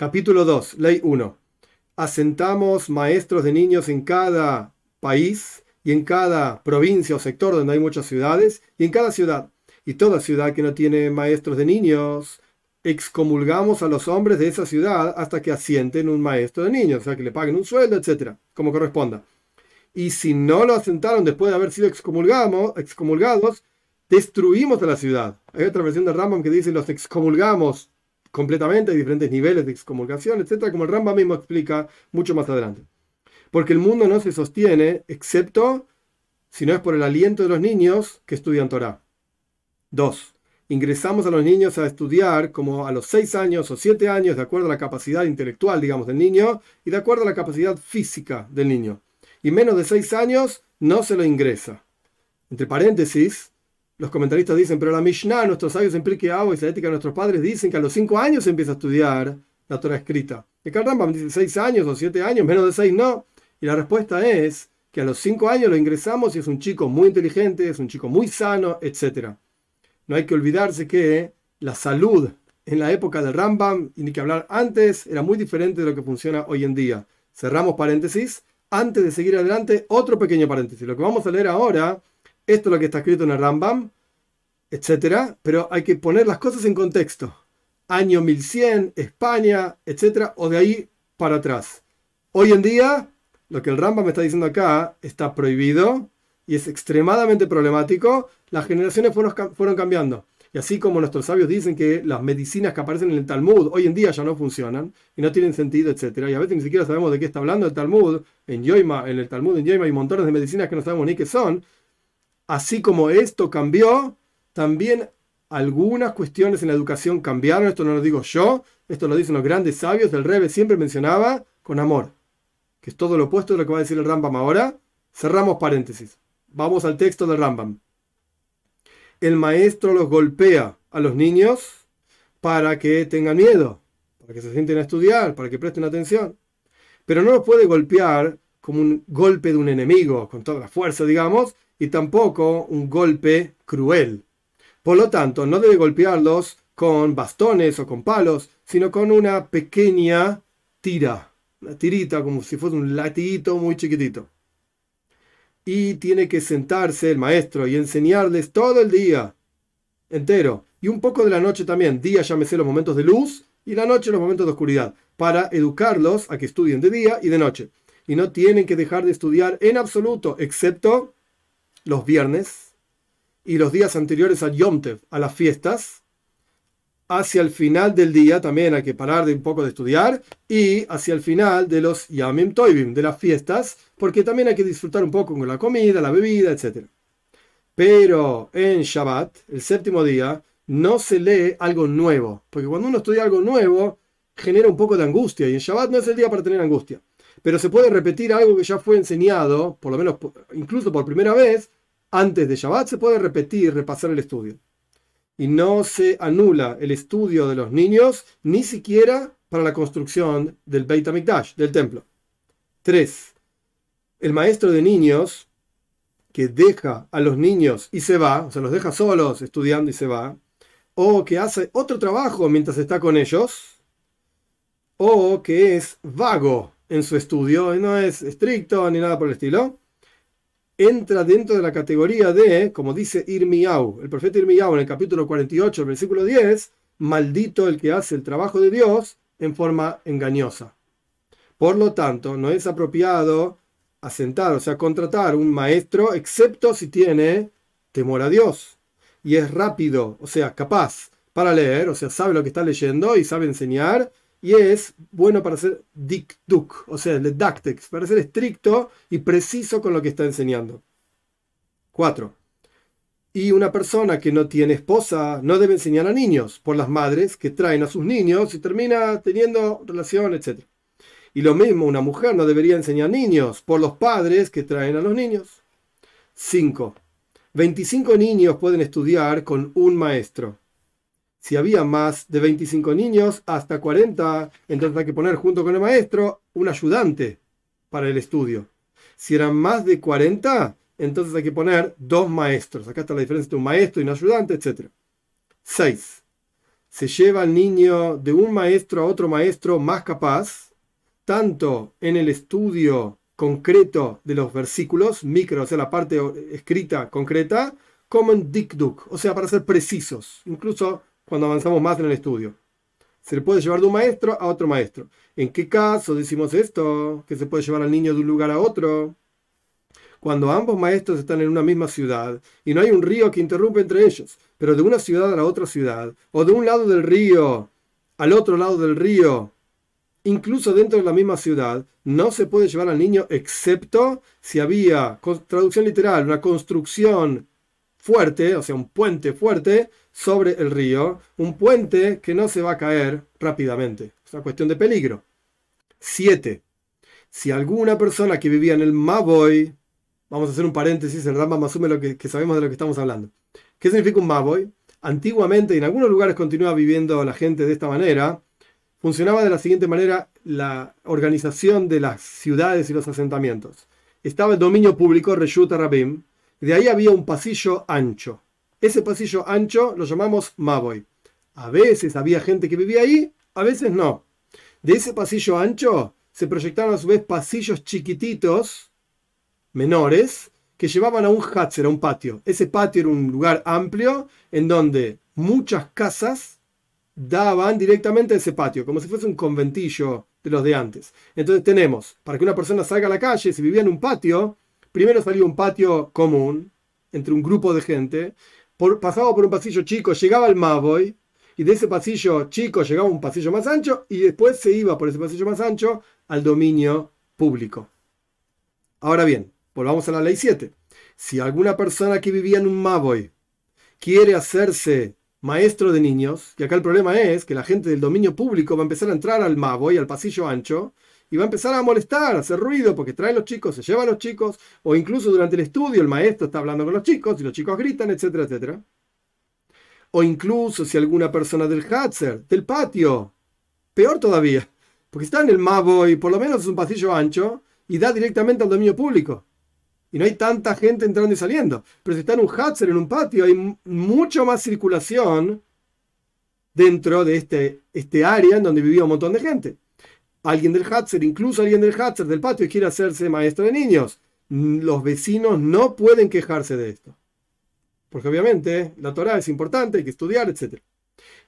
Capítulo 2, Ley 1. Asentamos maestros de niños en cada país y en cada provincia o sector donde hay muchas ciudades y en cada ciudad. Y toda ciudad que no tiene maestros de niños, excomulgamos a los hombres de esa ciudad hasta que asienten un maestro de niños, o sea, que le paguen un sueldo, etcétera, como corresponda. Y si no lo asentaron después de haber sido excomulgados, destruimos a la ciudad. Hay otra versión de Rambam que dice los excomulgamos completamente, hay diferentes niveles de excomulgación, etcétera, como el Rambam mismo explica mucho más adelante. Porque el mundo no se sostiene excepto si no es por el aliento de los niños que estudian Torah. 2. Ingresamos a los niños a estudiar como a los 6 años o 7 años, de acuerdo a la capacidad intelectual, digamos, del niño y de acuerdo a la capacidad física del niño. Y menos de 6 años no se lo ingresa. Entre paréntesis, los comentaristas dicen, pero la Mishnah, nuestros sabios en Pirkei y la ética de nuestros padres dicen que a los 5 años se empieza a estudiar la Torah escrita. Y acá Rambam dice 6 años o 7 años, menos de 6 no. Y la respuesta es que a los 5 años lo ingresamos y es un chico muy inteligente, es un chico muy sano, etc. No hay que olvidarse que la salud en la época del Rambam, y ni que hablar antes, era muy diferente de lo que funciona hoy en día. Cerramos paréntesis. Antes de seguir adelante, otro pequeño paréntesis. Lo que vamos a leer ahora esto es lo que está escrito en el Rambam, etcétera, pero hay que poner las cosas en contexto. Año 1100, España, etcétera, o de ahí para atrás. Hoy en día, lo que el Rambam me está diciendo acá está prohibido y es extremadamente problemático. Las generaciones fueron, fueron cambiando. Y así como nuestros sabios dicen que las medicinas que aparecen en el Talmud hoy en día ya no funcionan y no tienen sentido, etcétera, y a veces ni siquiera sabemos de qué está hablando el Talmud, en Yoima, en el Talmud en Yoima hay montones de medicinas que no sabemos ni qué son, Así como esto cambió, también algunas cuestiones en la educación cambiaron. Esto no lo digo yo, esto lo dicen los grandes sabios del Rebe, siempre mencionaba con amor, que es todo lo opuesto de lo que va a decir el Rambam ahora. Cerramos paréntesis. Vamos al texto del Rambam. El maestro los golpea a los niños para que tengan miedo, para que se sienten a estudiar, para que presten atención. Pero no los puede golpear como un golpe de un enemigo, con toda la fuerza, digamos, y tampoco un golpe cruel. Por lo tanto, no debe golpearlos con bastones o con palos, sino con una pequeña tira, una tirita como si fuese un latiguito muy chiquitito. Y tiene que sentarse el maestro y enseñarles todo el día entero y un poco de la noche también, día llámese los momentos de luz y la noche los momentos de oscuridad, para educarlos a que estudien de día y de noche. Y no tienen que dejar de estudiar en absoluto, excepto los viernes y los días anteriores al Yom a las fiestas. Hacia el final del día también hay que parar de un poco de estudiar y hacia el final de los Yamim Toivim, de las fiestas, porque también hay que disfrutar un poco con la comida, la bebida, etc. Pero en Shabbat, el séptimo día, no se lee algo nuevo, porque cuando uno estudia algo nuevo, genera un poco de angustia y en Shabbat no es el día para tener angustia. Pero se puede repetir algo que ya fue enseñado, por lo menos incluso por primera vez, antes de Shabbat se puede repetir, repasar el estudio. Y no se anula el estudio de los niños ni siquiera para la construcción del Beit HaMikdash, del templo. 3. El maestro de niños que deja a los niños y se va, o sea, los deja solos estudiando y se va, o que hace otro trabajo mientras está con ellos, o que es vago en su estudio y no es estricto ni nada por el estilo, entra dentro de la categoría de, como dice Irmiau, el profeta Irmiau en el capítulo 48, versículo 10, maldito el que hace el trabajo de Dios en forma engañosa. Por lo tanto, no es apropiado asentar, o sea, contratar un maestro, excepto si tiene temor a Dios y es rápido, o sea, capaz para leer, o sea, sabe lo que está leyendo y sabe enseñar y es bueno para ser dikduk, o sea, el dactex, para ser estricto y preciso con lo que está enseñando. 4. Y una persona que no tiene esposa no debe enseñar a niños por las madres que traen a sus niños y termina teniendo relación, etc. Y lo mismo, una mujer no debería enseñar niños por los padres que traen a los niños. 5. 25 niños pueden estudiar con un maestro. Si había más de 25 niños, hasta 40, entonces hay que poner junto con el maestro un ayudante para el estudio. Si eran más de 40, entonces hay que poner dos maestros. Acá está la diferencia entre un maestro y un ayudante, etc. 6. se lleva al niño de un maestro a otro maestro más capaz, tanto en el estudio concreto de los versículos, micro, o sea, la parte escrita concreta, como en dikduk, o sea, para ser precisos, incluso cuando avanzamos más en el estudio. Se le puede llevar de un maestro a otro maestro. ¿En qué caso decimos esto? Que se puede llevar al niño de un lugar a otro. Cuando ambos maestros están en una misma ciudad y no hay un río que interrumpe entre ellos, pero de una ciudad a la otra ciudad, o de un lado del río al otro lado del río, incluso dentro de la misma ciudad, no se puede llevar al niño excepto si había, traducción literal, una construcción fuerte, o sea, un puente fuerte sobre el río, un puente que no se va a caer rápidamente. Es una cuestión de peligro. 7. Si alguna persona que vivía en el Maboy, vamos a hacer un paréntesis, el Rambam asume lo que, que sabemos de lo que estamos hablando. ¿Qué significa un Maboy? Antiguamente, en algunos lugares continúa viviendo la gente de esta manera, funcionaba de la siguiente manera la organización de las ciudades y los asentamientos. Estaba el dominio público, Reshut Rabim, de ahí había un pasillo ancho. Ese pasillo ancho lo llamamos Maboy. A veces había gente que vivía ahí, a veces no. De ese pasillo ancho se proyectaron a su vez pasillos chiquititos, menores, que llevaban a un Hatzer, a un patio. Ese patio era un lugar amplio en donde muchas casas daban directamente a ese patio, como si fuese un conventillo de los de antes. Entonces tenemos, para que una persona salga a la calle, si vivía en un patio, primero salía un patio común entre un grupo de gente, pasaba por un pasillo chico, llegaba al Maboy, y de ese pasillo chico llegaba un pasillo más ancho, y después se iba por ese pasillo más ancho al dominio público. Ahora bien, Volvamos a la ley 7. Si alguna persona que vivía en un Maboy quiere hacerse maestro de niños, y acá el problema es que la gente del dominio público va a empezar a entrar al Maboy, al pasillo ancho, y va a empezar a molestar, a hacer ruido, porque traen los chicos, se llevan los chicos, o incluso durante el estudio el maestro está hablando con los chicos y los chicos gritan, etcétera, etcétera. O incluso si alguna persona del Hatzer, del patio, peor todavía, porque está en el Maboy, por lo menos es un pasillo ancho, y da directamente al dominio público y no hay tanta gente entrando y saliendo. Pero si está en un Hatzer, en un patio, hay mucho más circulación dentro de este, este área en donde vivía un montón de gente. Alguien del Hatzer, incluso alguien del Hatzer, del patio, quiere hacerse maestro de niños. Los vecinos no pueden quejarse de esto. Porque obviamente la Torah es importante, hay que estudiar, etc.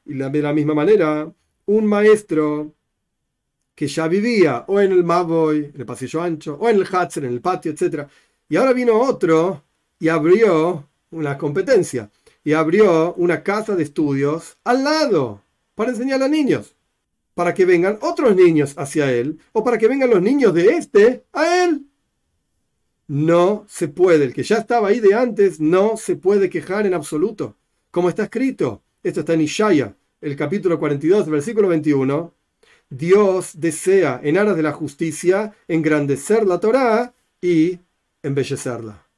Y de la misma manera, un maestro que ya vivía o en el Maboy, en el pasillo ancho, o en el Hatzer, en el patio, etc., y ahora vino otro y abrió una competencia y abrió una casa de estudios al lado para enseñar a niños, para que vengan otros niños hacia él o para que vengan los niños de este a él. No se puede, el que ya estaba ahí de antes no se puede quejar en absoluto. Como está escrito, esto está en Ishaya, el capítulo 42, versículo 21. Dios desea, en aras de la justicia, engrandecer la Torá y embellecerla.